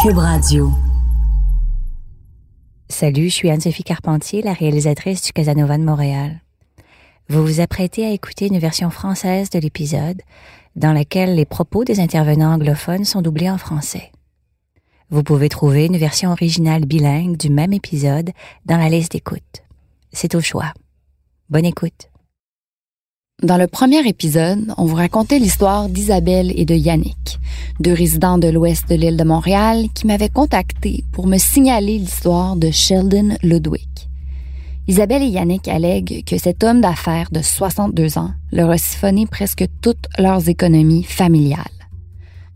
Cube Radio. Salut, je suis Anne-Sophie Carpentier, la réalisatrice du Casanova de Montréal. Vous vous apprêtez à écouter une version française de l'épisode dans laquelle les propos des intervenants anglophones sont doublés en français. Vous pouvez trouver une version originale bilingue du même épisode dans la liste d'écoute. C'est au choix. Bonne écoute. Dans le premier épisode, on vous racontait l'histoire d'Isabelle et de Yannick, deux résidents de l'ouest de l'île de Montréal qui m'avaient contacté pour me signaler l'histoire de Sheldon Ludwig. Isabelle et Yannick allèguent que cet homme d'affaires de 62 ans leur a siphonné presque toutes leurs économies familiales.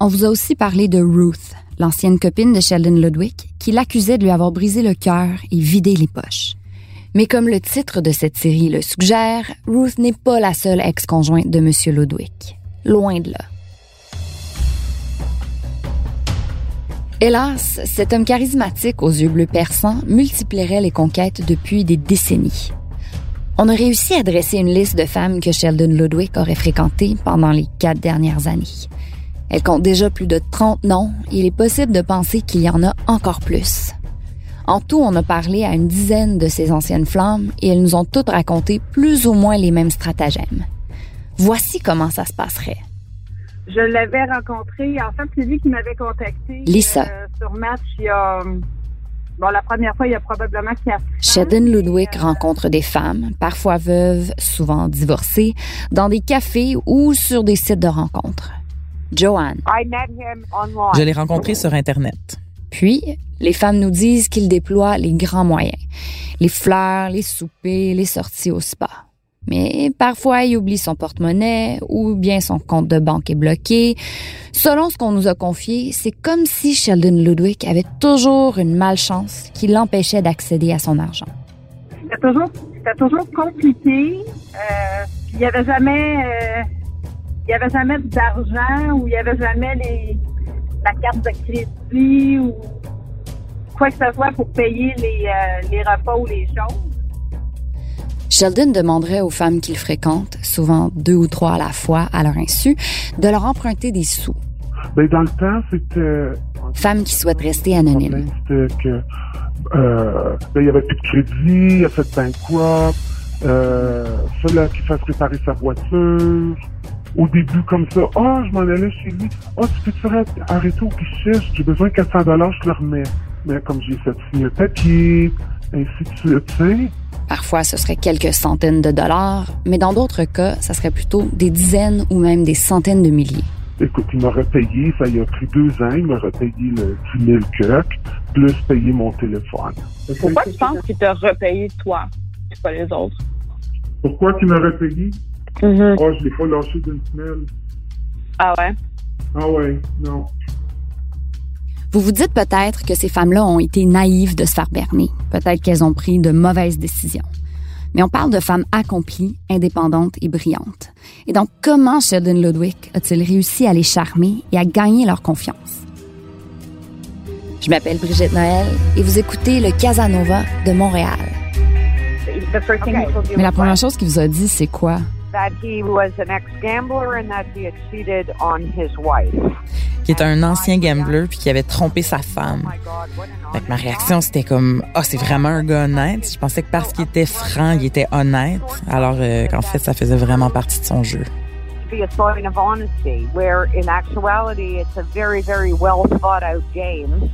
On vous a aussi parlé de Ruth, l'ancienne copine de Sheldon Ludwig, qui l'accusait de lui avoir brisé le cœur et vidé les poches. Mais comme le titre de cette série le suggère, Ruth n'est pas la seule ex-conjointe de M. Ludwig. Loin de là. Hélas, cet homme charismatique aux yeux bleus perçants multiplierait les conquêtes depuis des décennies. On a réussi à dresser une liste de femmes que Sheldon Ludwig aurait fréquentées pendant les quatre dernières années. Elle compte déjà plus de 30 noms il est possible de penser qu'il y en a encore plus. En tout, on a parlé à une dizaine de ces anciennes flammes et elles nous ont toutes raconté plus ou moins les mêmes stratagèmes. Voici comment ça se passerait. Je l'avais rencontré, en fait, c'est lui qui m'avait contacté Lisa. euh, sur Match il y a... Bon, la première fois, il y a probablement quatre ans. Sheldon Ludwig euh, rencontre des femmes, parfois veuves, souvent divorcées, dans des cafés ou sur des sites de rencontres. Joanne. I met him online. Je l'ai rencontré sur Internet. Puis, les femmes nous disent qu'il déploie les grands moyens. Les fleurs, les soupers, les sorties au spa. Mais parfois, il oublie son porte-monnaie ou bien son compte de banque est bloqué. Selon ce qu'on nous a confié, c'est comme si Sheldon Ludwig avait toujours une malchance qui l'empêchait d'accéder à son argent. C'était toujours, compliqué. Euh, il n'y avait euh, avait jamais d'argent ou il n'y avait jamais les, la carte de crédit ou quoi que ce soit pour payer les, euh, les repas ou les choses. Sheldon demanderait aux femmes qu'il fréquente, souvent deux ou trois à la fois à leur insu, de leur emprunter des sous. Ben, dans le temps, c'était. Femmes qui souhaitent rester anonymes. C'était que. Euh, ben, il y avait plus de crédit, il a fait bankrupt, euh, fallait qu'il fasse réparer sa voiture. Au début, comme ça, oh, je m'en allais chez lui. Oh, tu peux te faire arrêter au guichet, j'ai besoin de 400 dollars, je le remets. Mais comme j'ai fait signer le papier, ainsi de suite, tu sais. Parfois, ce serait quelques centaines de dollars, mais dans d'autres cas, ça serait plutôt des dizaines ou même des centaines de milliers. Écoute, il m'aurait payé, ça y a pris deux ans, il m'aurait payé le 10 000 cuck, plus payer mon téléphone. Pourquoi tu penses qu'il t'a repayé toi, et pas les autres? Pourquoi qu'il m'aurait payé? Mm-hmm. Oh, je l'ai pas lâché d'une semelle. Ah ouais? Ah ouais, non. Vous vous dites peut-être que ces femmes-là ont été naïves de se faire berner. Peut-être qu'elles ont pris de mauvaises décisions. Mais on parle de femmes accomplies, indépendantes et brillantes. Et donc, comment Sheldon Ludwig a-t-il réussi à les charmer et à gagner leur confiance? Je m'appelle Brigitte Noël et vous écoutez le Casanova de Montréal. Mais la première chose qu'il vous a dit, c'est quoi? That he was an ex-gambler and that he had cheated on his wife. Qui était un ancien gambler puis qui avait trompé sa femme. Oh Fait que ma réaction, c'était comme, ah, c'est vraiment un gars honnête. Je pensais que parce qu'il était franc, il était honnête. Alors euh, qu'en fait, ça faisait vraiment partie de son jeu. be a sign of honesty, where in actuality it's a very, very well thought out game.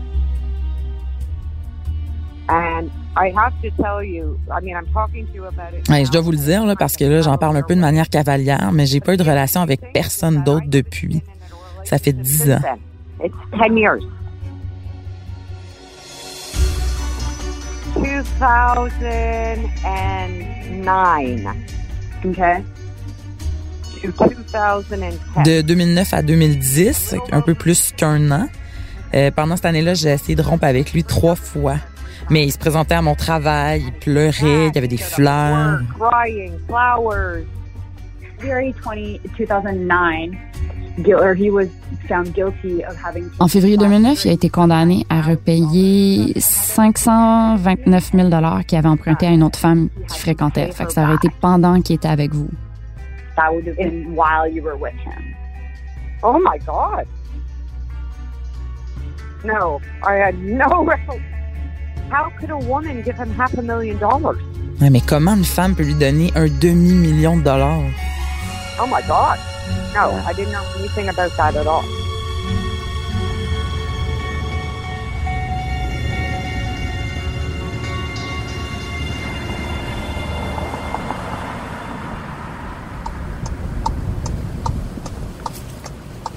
And I have to tell you, I mean, I'm talking to you about it. Ouais, je dois vous le dire, là, parce que là, j'en parle un peu de manière cavalière, mais j'ai pas eu de relation avec personne d'autre depuis. Ça fait dix ans. It's 10 years. 2009. Okay? To 2010. De 2009 à 2010, un peu plus qu'un an. Euh, pendant cette année-là, j'ai essayé de rompre avec lui trois fois. Mais il se présentait à mon travail, il pleurait, il y avait des fleurs. Crying, flowers. February 20, 2009, Gil- or he was found guilty of having. En février 2009, il a été condamné à repayer 529 000 qu'il avait emprunté à une autre femme qui fréquentait. Fait que ça aurait été pendant qu'il était avec vous. That would have been while you were with him. Oh my God. No, I had no. How could a woman give him half a million dollars? Ouais, mais comment une femme peut lui donner un demi-million de dollars? Oh my God. No, I didn't know anything about that at all.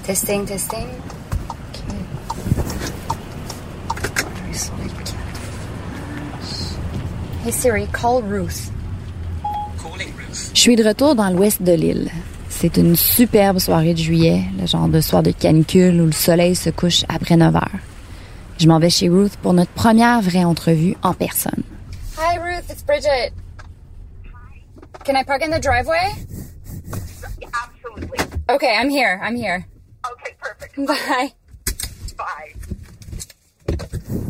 Testing, testing. Hey Siri, call Ruth. Je suis de retour dans l'ouest de l'île. C'est une superbe soirée de juillet, le genre de soir de canicule où le soleil se couche après 9 heures. Je m'en vais chez Ruth pour notre première vraie entrevue en personne. Hi Ruth, it's Bridget. Can I park in the driveway? Absolutely. Okay, I'm here. I'm here. Okay, perfect. Bye. Bye.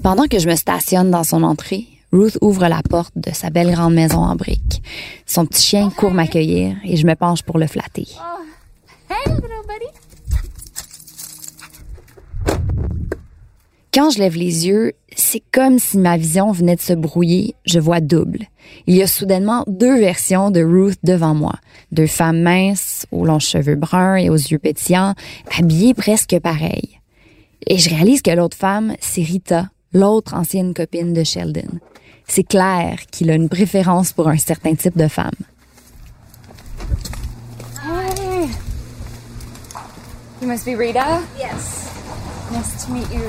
Pendant que je me stationne dans son entrée, Ruth ouvre la porte de sa belle grande maison en briques. Son petit chien court m'accueillir et je me penche pour le flatter. Quand je lève les yeux, c'est comme si ma vision venait de se brouiller, je vois double. Il y a soudainement deux versions de Ruth devant moi. Deux femmes minces, aux longs cheveux bruns et aux yeux pétillants, habillées presque pareilles. Et je réalise que l'autre femme, c'est Rita, l'autre ancienne copine de Sheldon. C'est clair qu'il a une préférence pour un certain type de femme. You must be Rita? Yes. Nice to meet you.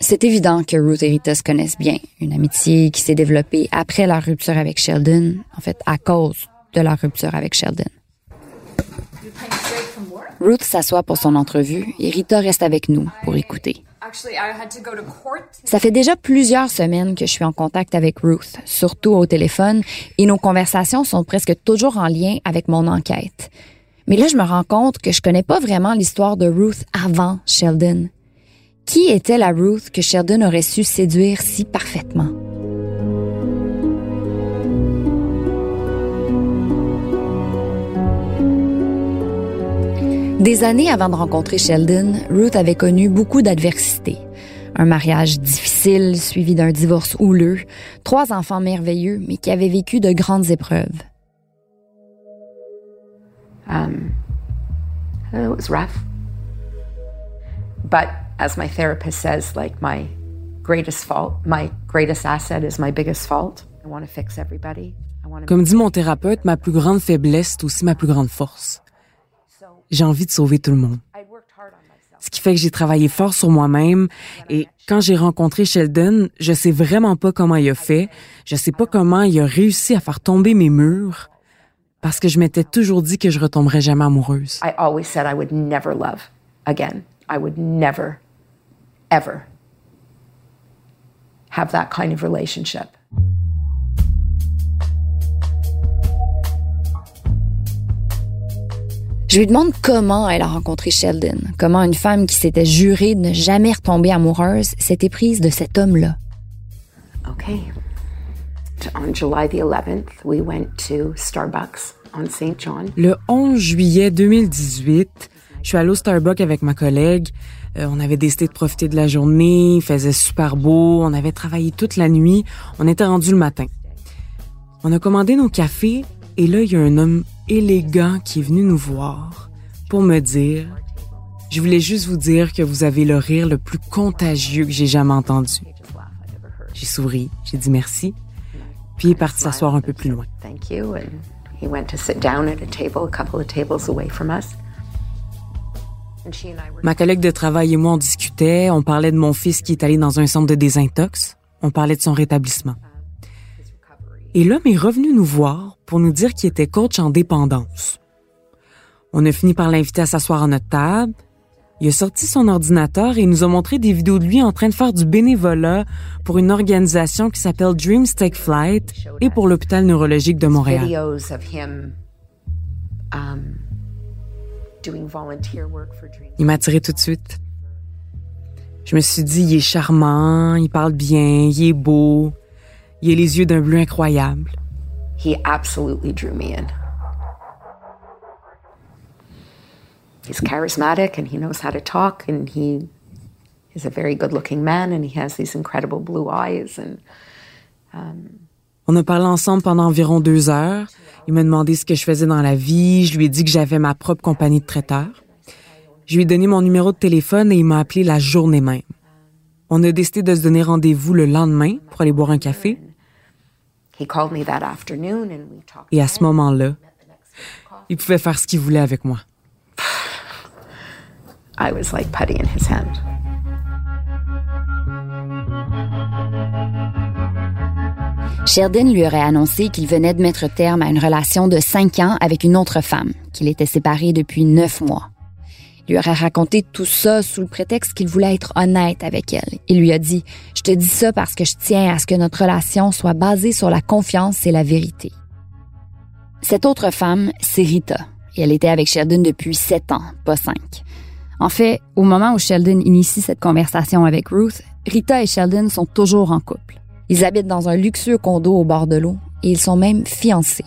C'est évident que Ruth et Rita se connaissent bien. Une amitié qui s'est développée après leur rupture avec Sheldon, en fait à cause de leur rupture avec Sheldon. Ruth s'assoit pour son entrevue et Rita reste avec nous pour écouter. Ça fait déjà plusieurs semaines que je suis en contact avec Ruth, surtout au téléphone, et nos conversations sont presque toujours en lien avec mon enquête. Mais là, je me rends compte que je connais pas vraiment l'histoire de Ruth avant Sheldon. Qui était la Ruth que Sheldon aurait su séduire si parfaitement? Des années avant de rencontrer Sheldon, Ruth avait connu beaucoup d'adversités. Un mariage difficile suivi d'un divorce houleux, trois enfants merveilleux mais qui avaient vécu de grandes épreuves. Um, it was rough. But as my therapist says, like my greatest fault, my greatest asset is my biggest fault. I want to fix everybody. I want to Comme dit mon thérapeute, ma plus grande faiblesse est aussi ma plus grande force. J'ai envie de sauver tout le monde. Ce qui fait que j'ai travaillé fort sur moi-même et quand j'ai rencontré Sheldon, je sais vraiment pas comment il a fait, je sais pas comment il a réussi à faire tomber mes murs parce que je m'étais toujours dit que je retomberais jamais amoureuse. I always said I would never love again. I would never, ever have that kind of relationship. Je lui demande comment elle a rencontré Sheldon, comment une femme qui s'était jurée de ne jamais retomber amoureuse s'était prise de cet homme-là. Okay. On July the 11th, we went to Starbucks on St. John. Le 11 juillet 2018, je suis allée au Starbucks avec ma collègue. Euh, on avait décidé de profiter de la journée, il faisait super beau, on avait travaillé toute la nuit, on était rendu le matin. On a commandé nos cafés et là, il y a un homme élégant qui est venu nous voir pour me dire Je voulais juste vous dire que vous avez le rire le plus contagieux que j'ai jamais entendu. J'ai souri, j'ai dit merci, puis il est parti s'asseoir un peu plus loin. Thank you. And he went to sit down at a table, a couple of tables away from us. And she and I were Ma collègue de travail et moi, on discutait, on parlait de mon fils qui est allé dans un centre de désintox, on parlait de son rétablissement. Et l'homme est revenu nous voir pour nous dire qu'il était coach en dépendance. On a fini par l'inviter à s'asseoir à notre table, Il a sorti son ordinateur et nous a montré des vidéos de lui en train de faire du bénévolat pour une organisation qui s'appelle Dreams Take Flight et pour l'hôpital neurologique de Montréal. Um. Il m'a attiré tout de suite. Je me suis dit, il est charmant, il parle bien, il est beau, il a les yeux d'un bleu incroyable. He absolutely drew me in. He's charismatic and he knows how to talk and he is a very good-looking man and he has these incredible blue eyes and um, On a parlé ensemble pendant environ deux heures. Il m'a demandé ce que je faisais dans la vie. Je lui ai dit que j'avais ma propre compagnie de traiteurs. Je lui ai donné mon numéro de téléphone et il m'a appelé la journée même. On a décidé de se donner rendez-vous le lendemain pour aller boire un café. Et à ce moment-là, il pouvait faire ce qu'il voulait avec moi. I was like putty in his hand. Sheldon lui aurait annoncé qu'il venait de mettre terme à une relation de cinq ans avec une autre femme, qu'il était séparé depuis neuf mois. Lui aurait raconté tout ça sous le prétexte qu'il voulait être honnête avec elle. Il lui a dit, je te dis ça parce que je tiens à ce que notre relation soit basée sur la confiance et la vérité. Cette autre femme, c'est Rita, et elle était avec Sheldon depuis sept ans, pas cinq. En fait, au moment où Sheldon initie cette conversation avec Ruth, Rita et Sheldon sont toujours en couple. Ils habitent dans un luxueux condo au bord de l'eau et ils sont même fiancés.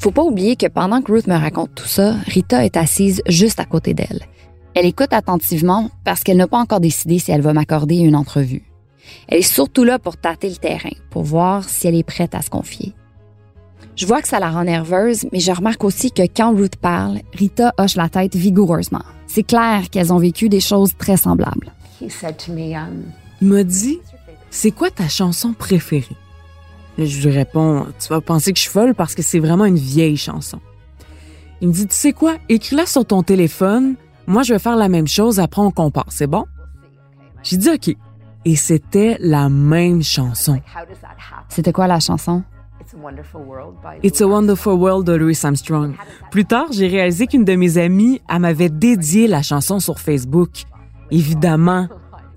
Faut pas oublier que pendant que Ruth me raconte tout ça, Rita est assise juste à côté d'elle. Elle écoute attentivement parce qu'elle n'a pas encore décidé si elle va m'accorder une entrevue. Elle est surtout là pour tâter le terrain, pour voir si elle est prête à se confier. Je vois que ça la rend nerveuse, mais je remarque aussi que quand Ruth parle, Rita hoche la tête vigoureusement. C'est clair qu'elles ont vécu des choses très semblables. He said to me, um, Il m'a dit, c'est quoi ta chanson préférée? Là, je lui réponds, tu vas penser que je suis folle parce que c'est vraiment une vieille chanson. Il me dit, tu sais quoi, écris-la sur ton téléphone. Moi, je vais faire la même chose, après on compare, c'est bon? J'ai dit OK. Et c'était la même chanson. C'était quoi la chanson? It's a wonderful world by It's a Wonderful World de Louis Armstrong. Plus tard, j'ai réalisé qu'une de mes amies, elle m'avait dédié la chanson sur Facebook. Évidemment,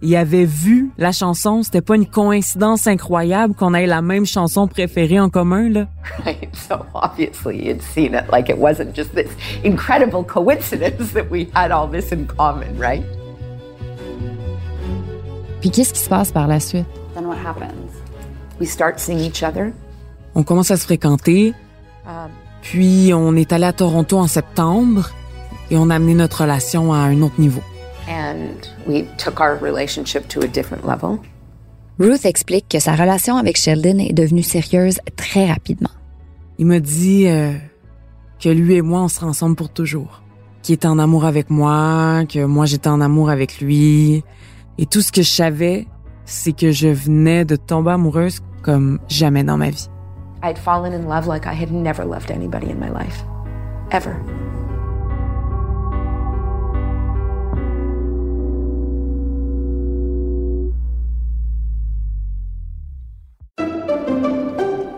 il avait vu la chanson. C'était pas une coïncidence incroyable qu'on ait la même chanson préférée en commun, là. right? So obviously you'd seen it like it wasn't just this incredible coincidence that we had all this in common, right? Puis qu'est-ce qui se passe par la suite? Then what happens? We start seeing each other. On commence à se fréquenter. Um, Puis, on est allé à Toronto en septembre et on a amené notre relation à un autre niveau. And we took our relationship to a different level. Ruth explique que sa relation avec Sheldon est devenue sérieuse très rapidement. Il m'a dit euh, que lui et moi, on serait ensemble pour toujours. Qu'il était en amour avec moi, que moi j'étais en amour avec lui. Et tout ce que je savais, c'est que je venais de tomber amoureuse comme jamais dans ma vie. I'd fallen in love like I had never loved anybody in my life. Ever.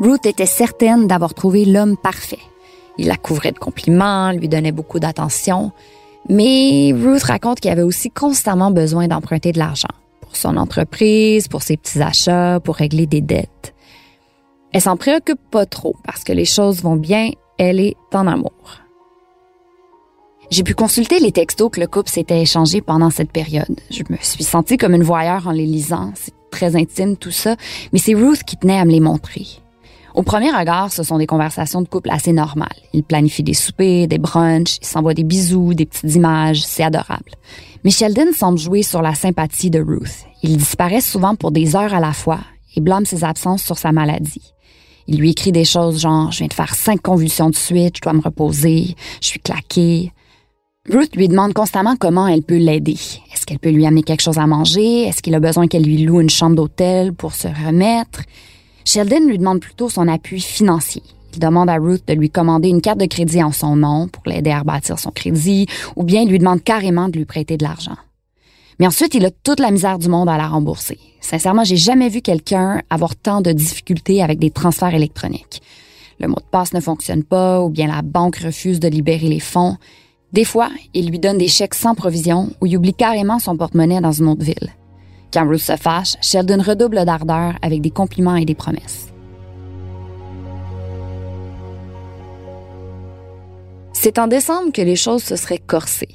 Ruth était certaine d'avoir trouvé l'homme parfait. Il la couvrait de compliments, lui donnait beaucoup d'attention, mais Ruth raconte qu'il avait aussi constamment besoin d'emprunter de l'argent pour son entreprise, pour ses petits achats, pour régler des dettes. Elle s'en préoccupe pas trop parce que les choses vont bien, elle est en amour. J'ai pu consulter les textos que le couple s'était échangés pendant cette période. Je me suis sentie comme une voyeur en les lisant. C'est très intime tout ça, mais c'est Ruth qui tenait à me les montrer. Au premier regard, ce sont des conversations de couple assez normales. Ils planifient des soupers, des brunchs, ils s'envoient des bisous, des petites images, c'est adorable. Mais Sheldon semble jouer sur la sympathie de Ruth. Il disparaît souvent pour des heures à la fois et blâme ses absences sur sa maladie. Il lui écrit des choses genre, je viens de faire cinq convulsions de suite, je dois me reposer, je suis claquée. Ruth lui demande constamment comment elle peut l'aider. Est-ce qu'elle peut lui amener quelque chose à manger? Est-ce qu'il a besoin qu'elle lui loue une chambre d'hôtel pour se remettre? Sheldon lui demande plutôt son appui financier. Il demande à Ruth de lui commander une carte de crédit en son nom pour l'aider à rebâtir son crédit, ou bien il lui demande carrément de lui prêter de l'argent. Mais ensuite, il a toute la misère du monde à la rembourser. Sincèrement, j'ai jamais vu quelqu'un avoir tant de difficultés avec des transferts électroniques. Le mot de passe ne fonctionne pas, ou bien la banque refuse de libérer les fonds. Des fois, il lui donne des chèques sans provision ou il oublie carrément son porte-monnaie dans une autre ville. Quand Ruth se fâche, Sheldon redouble d'ardeur avec des compliments et des promesses. C'est en décembre que les choses se seraient corsées.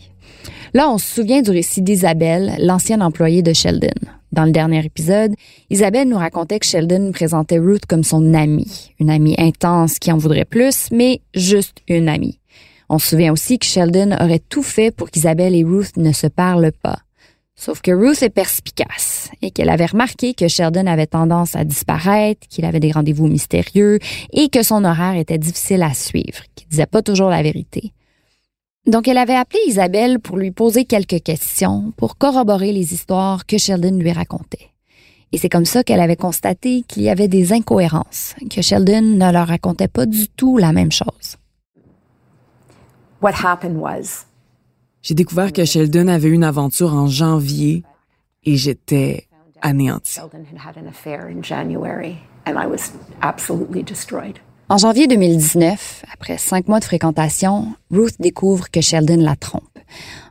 Là, on se souvient du récit d'Isabelle, l'ancienne employée de Sheldon. Dans le dernier épisode, Isabelle nous racontait que Sheldon présentait Ruth comme son amie, une amie intense qui en voudrait plus, mais juste une amie. On se souvient aussi que Sheldon aurait tout fait pour qu'Isabelle et Ruth ne se parlent pas. Sauf que Ruth est perspicace et qu'elle avait remarqué que Sheldon avait tendance à disparaître, qu'il avait des rendez-vous mystérieux et que son horaire était difficile à suivre, qu'il disait pas toujours la vérité. Donc elle avait appelé Isabelle pour lui poser quelques questions pour corroborer les histoires que Sheldon lui racontait. Et c'est comme ça qu'elle avait constaté qu'il y avait des incohérences, que Sheldon ne leur racontait pas du tout la même chose. What happened was J'ai découvert que Sheldon avait une aventure en janvier et j'étais anéantie. En janvier 2019, après cinq mois de fréquentation, Ruth découvre que Sheldon la trompe.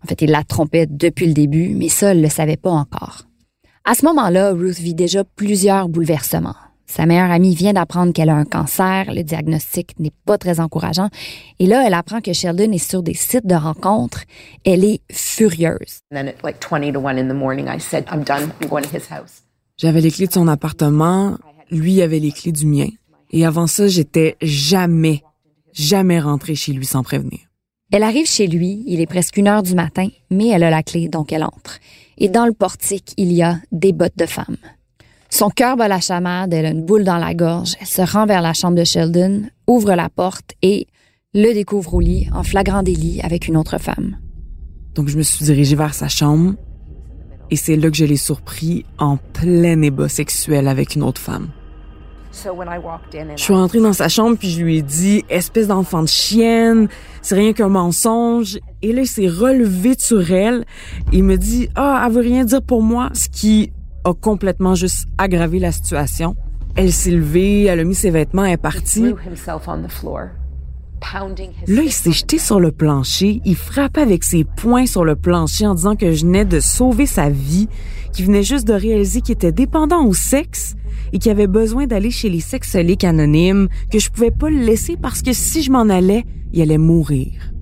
En fait, il la trompait depuis le début, mais ça, elle le savait pas encore. À ce moment-là, Ruth vit déjà plusieurs bouleversements. Sa meilleure amie vient d'apprendre qu'elle a un cancer, le diagnostic n'est pas très encourageant, et là, elle apprend que Sheldon est sur des sites de rencontres. Elle est furieuse. And then at like 20 to 1 in the morning, I said, I'm done. I'm going to his house. J'avais les clés de son appartement, lui avait les clés du mien. Et avant ça, j'étais jamais, jamais rentrée chez lui sans prévenir. Elle arrive chez lui, il est presque une heure du matin, mais elle a la clé, donc elle entre. Et dans le portique, il y a des bottes de femme. Son cœur bat la chamade, elle a une boule dans la gorge, elle se rend vers la chambre de Sheldon, ouvre la porte et le découvre au lit, en flagrant délit avec une autre femme. Donc je me suis dirigée vers sa chambre et c'est là que je l'ai surpris en plein ébat sexuel avec une autre femme. So when I walked in and Je suis rentrée dans sa chambre puis je lui ai dit espèce d'enfant de chienne, c'est rien qu'un mensonge. Et là il s'est relevé sur elle. Il me dit ah elle veut rien dire pour moi, ce qui a complètement juste aggravé la situation. Elle s'est levée, elle a mis ses vêtements, elle est partie. Là, il s'est jeté sur le plancher, il frappait avec ses poings sur le plancher en disant que je venais de sauver sa vie, qu'il venait juste de réaliser qu'il était dépendant au sexe et qu'il avait besoin d'aller chez les sexoliques anonymes, que je pouvais pas le laisser parce que si je m'en allais, il allait mourir.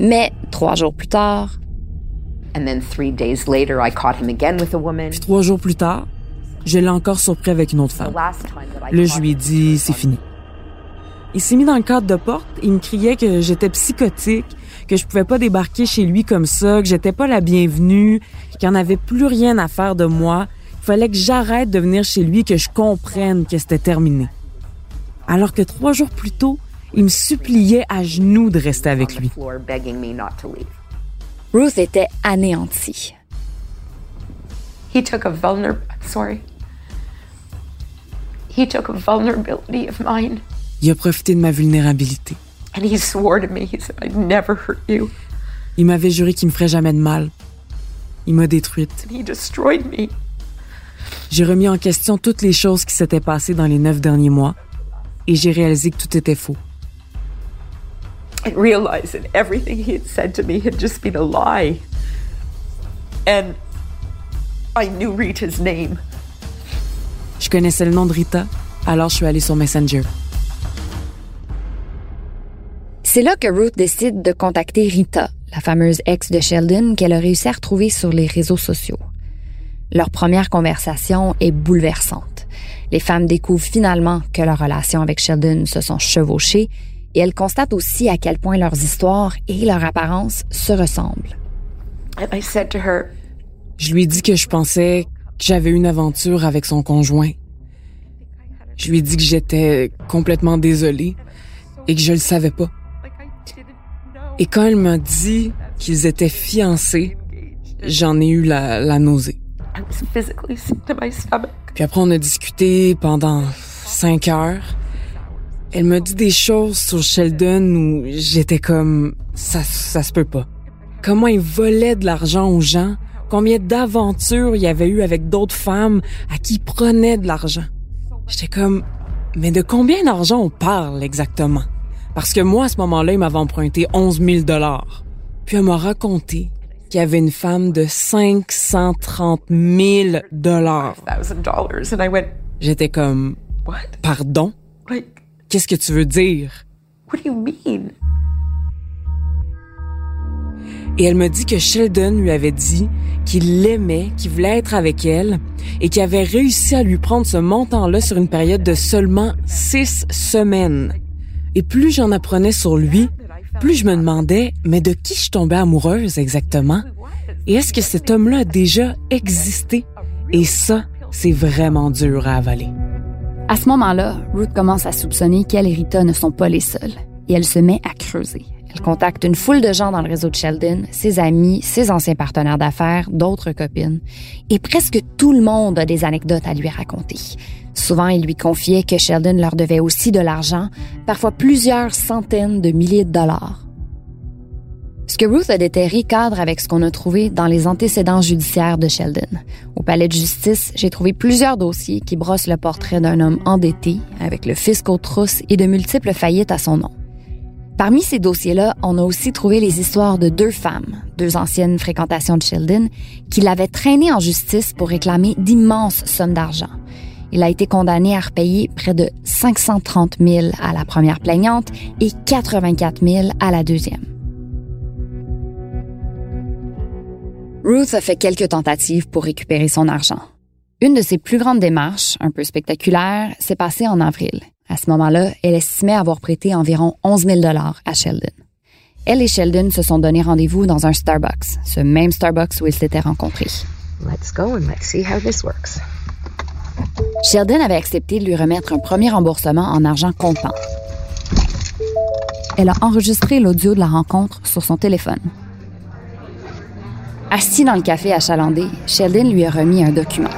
Mais trois jours plus tard, Puis trois jours plus tard, je l'ai encore surpris avec une autre femme. Là, je lui ai dit, c'est fini. Il s'est mis dans le cadre de porte, il me criait que j'étais psychotique, que je pouvais pas débarquer chez lui comme ça, que j'étais pas la bienvenue, qu'il en avait plus rien à faire de moi. Il fallait que j'arrête de venir chez lui, que je comprenne que c'était terminé. Alors que trois jours plus tôt, il me suppliait à genoux de rester avec lui. Ruth était anéantie. He took a vulner. I'm sorry. He took a vulnerability of mine, Il a profité de ma vulnérabilité. and he swore to me. He said, "I'd never hurt you." Il m'avait juré qu'il me ferait jamais de mal. Il m'a détruite. And he destroyed me. J'ai remis en question toutes les choses qui s'étaient passées dans les neuf derniers mois et j'ai réalisé que tout était faux. And realized that everything he had said to me had just been a lie. And I knew Rita's name. Je connaissais le nom de Rita, alors je suis allée sur Messenger. C'est là que Ruth décide de contacter Rita, la fameuse ex de Sheldon qu'elle a réussi à retrouver sur les réseaux sociaux. Leur première conversation est bouleversante. Les femmes découvrent finalement que leurs relations avec Sheldon se sont chevauchées et elles constatent aussi à quel point leurs histoires et leur apparence se ressemblent. And I said to her, Je lui ai dit que je pensais que j'avais une aventure avec son conjoint. Je lui ai dit que j'étais complètement désolée et que je le savais pas. Et quand elle m'a dit qu'ils étaient fiancés, j'en ai eu la, la nausée. Puis après, on a discuté pendant cinq heures. Elle m'a dit des choses sur Sheldon où j'étais comme, ça, ça se peut pas. Comment il volait de l'argent aux gens, combien d'aventures il y avait eu avec d'autres femmes à qui il prenait de l'argent. J'étais comme, mais de combien d'argent on parle exactement? Parce que moi, à ce moment-là, il m'avait emprunté 11 000 dollars. Puis elle m'a raconté qu'il y avait une femme de 530 000 dollars. J'étais comme, pardon? Qu'est-ce que tu veux dire? What do you mean? Et elle me dit que Sheldon lui avait dit qu'il l'aimait, qu'il voulait être avec elle et qu'il avait réussi à lui prendre ce montant-là sur une période de seulement six semaines. Et plus j'en apprenais sur lui, plus je me demandais, mais de qui je tombais amoureuse exactement? Et est-ce que cet homme-là a déjà existé? Et ça, c'est vraiment dur à avaler. À ce moment-là, Ruth commence à soupçonner qu'elle et Rita ne sont pas les seuls. Et elle se met à creuser. Elle contacte une foule de gens dans le réseau de Sheldon, ses amis, ses anciens partenaires d'affaires, d'autres copines. Et presque tout le monde a des anecdotes à lui raconter. Souvent, il lui confiait que Sheldon leur devait aussi de l'argent, parfois plusieurs centaines de milliers de dollars. Ce que Ruth a déterré cadre avec ce qu'on a trouvé dans les antécédents judiciaires de Sheldon. Au palais de justice, j'ai trouvé plusieurs dossiers qui brossent le portrait d'un homme endetté, avec le fisc aux trousses et de multiples faillites à son nom. Parmi ces dossiers-là, on a aussi trouvé les histoires de deux femmes, deux anciennes fréquentations de Sheldon, qui l'avaient traîné en justice pour réclamer d'immenses sommes d'argent. Il a été condamné à repayer près de 530 000 à la première plaignante et 84 000 à la deuxième. Ruth a fait quelques tentatives pour récupérer son argent. Une de ses plus grandes démarches, un peu spectaculaire, s'est passée en avril. À ce moment-là, elle estimait avoir prêté environ 11 000 dollars à Sheldon. Elle et Sheldon se sont donné rendez-vous dans un Starbucks, ce même Starbucks où ils s'étaient rencontrés. Let's go and let's see how this works. Sheldon avait accepté de lui remettre un premier remboursement en argent comptant. Elle a enregistré l'audio de la rencontre sur son téléphone. Assis dans le café achalandé, Sheldon lui a remis un document.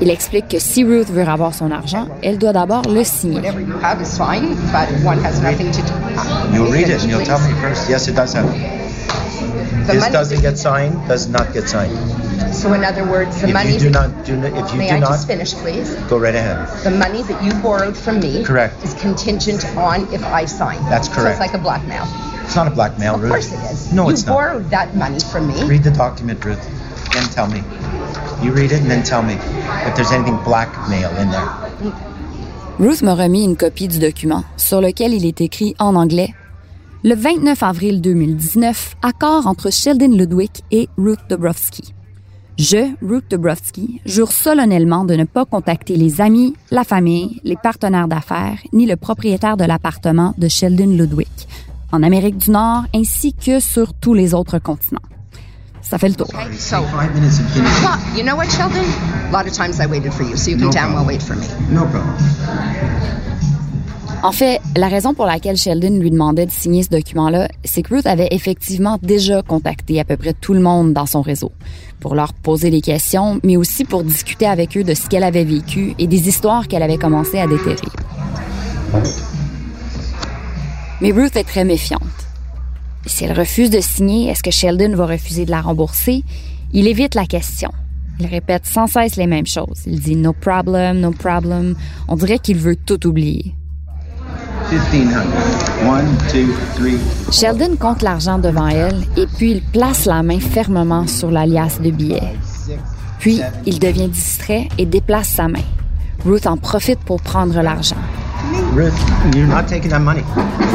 Il explique que si Ruth veut avoir son argent, elle doit d'abord le signer. You'll read it and you'll tell me first. Yes, it does have. This doesn't get signed, does not get signed. So in other words, the If money. you do not, do not, if you May do I not, just finish, please? go right ahead. The money that you borrowed from me. Correct. Is contingent on if I sign. That's So correct. it's like a blackmail. It's not a blackmail, Of Ruth. course it is. No, you it's not. borrowed that money from me. Read the document, Ruth, then tell me. You read it and then tell me if there's anything blackmail in there. Ruth m'a remis une copie du document sur lequel il est écrit en anglais Le 29 avril 2019, accord entre Sheldon Ludwig et Ruth Dobrowski. Je, Ruth Dobrowski, jure solennellement de ne pas contacter les amis, la famille, les partenaires d'affaires, ni le propriétaire de l'appartement de Sheldon Ludwig, en Amérique du Nord ainsi que sur tous les autres continents. Ça fait le tour. Okay, so. Five minutes and finish. Well, you know what, Sheldon? A lot of times I waited for you, so you can No damn well problem. wait for me. No problem. En fait, la raison pour laquelle Sheldon lui demandait de signer ce document-là, c'est que Ruth avait effectivement déjà contacté à peu près tout le monde dans son réseau pour leur poser des questions, mais aussi pour discuter avec eux de ce qu'elle avait vécu et des histoires qu'elle avait commencé à déterrer. Mais Ruth est très méfiante. Si elle refuse de signer, est-ce que Sheldon va refuser de la rembourser? Il évite la question. Il répète sans cesse les mêmes choses. Il dit no problem, no problem. On dirait qu'il veut tout oublier. 1500. One, two, three. Sheldon compte l'argent devant elle et puis il place la main fermement sur la liasse de billets. Puis il devient distrait et déplace sa main. Ruth en profite pour prendre l'argent. Ruth, you're not taking that money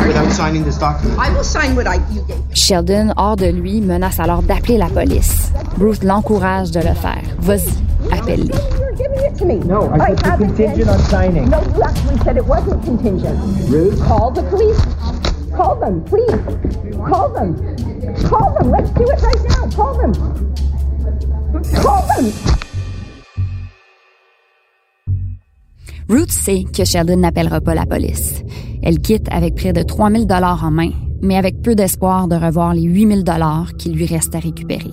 without signing this document. I will sign what I you gave. Sheldon, hors de lui, menace alors d'appeler la police. Ruth l'encourage de le faire. Vas-y, appelle-les. You're giving it to me. No, I said it contingent in- on signing. No, you actually said it wasn't contingent. Ruth? Call the police. Call them, please. Call them. Call them. Let's do it right now. Call them. Call them. Ruth sait que Sheldon n'appellera pas la police. Elle quitte avec près de 3000 dollars en main, mais avec peu d'espoir de revoir les 8000 dollars qui lui restent à récupérer.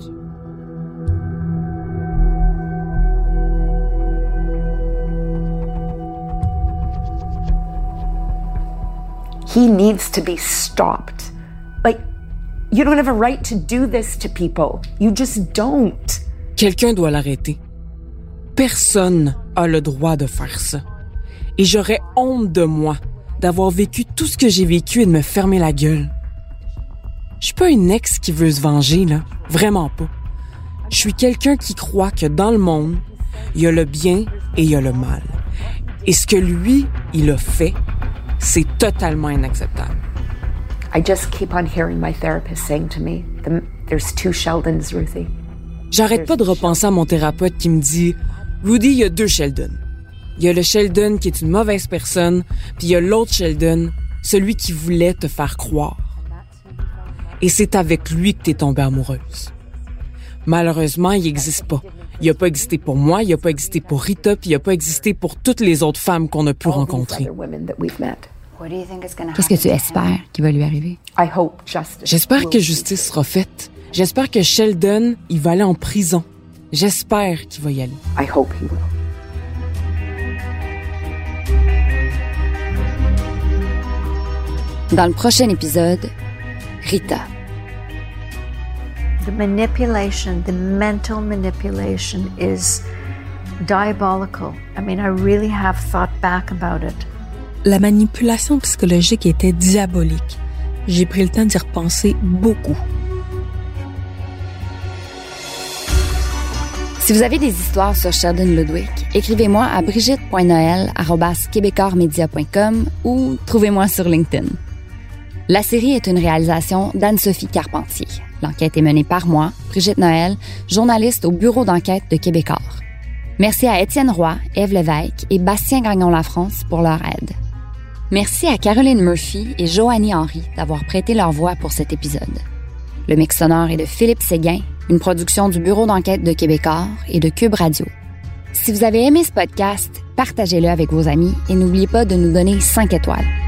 He needs to be stopped. Like, you don't have a right to do this to people. You just don't. Quelqu'un doit l'arrêter. Personne a le droit de faire ça. Et j'aurais honte de moi d'avoir vécu tout ce que j'ai vécu et de me fermer la gueule. Je suis pas une ex qui veut se venger, là. Vraiment pas. Je suis quelqu'un qui croit que dans le monde, il y a le bien et il y a le mal. Et ce que lui, il a fait, c'est totalement inacceptable. I just keep on hearing my therapist saying to me, "The- there's two Sheldons, Ruthie. J'arrête pas de repenser à mon thérapeute qui me dit Rudy, il y a deux Sheldon. Il y a le Sheldon qui est une mauvaise personne, puis il y a l'autre Sheldon, celui qui voulait te faire croire. Et c'est avec lui que t'es tombée amoureuse. Malheureusement, il n'existe pas. Il a pas existé pour moi, il a pas existé pour Rita, puis il a pas existé pour toutes les autres femmes qu'on a pu rencontrer. Qu'est-ce que tu espères qui va lui arriver? I hope justice. J'espère will que justice sera faite. J'espère que Sheldon, il va aller en prison. J'espère qu'il va y aller. Dans le prochain épisode, Rita. The manipulation, the mental manipulation is diabolical. I mean, I really have thought back about it. La manipulation psychologique était diabolique. J'ai pris le temps d'y repenser beaucoup. Si vous avez des histoires sur Sheldon Ludwig, écrivez-moi à brigitte.noël.com ou trouvez-moi sur LinkedIn. La série est une réalisation d'Anne-Sophie Carpentier. L'enquête est menée par moi, Brigitte Noël, journaliste au bureau d'enquête de Québecor. Merci à Étienne Roy, Ève Lévesque et Bastien Gagnon-La-France pour leur aide. Merci à Caroline Murphy et Joannie Henry d'avoir prêté leur voix pour cet épisode. Le mix sonore est de Philippe Séguin, une production du bureau d'enquête de Québecor et de Cube Radio. Si vous avez aimé ce podcast, partagez-le avec vos amis et n'oubliez pas de nous donner 5 étoiles.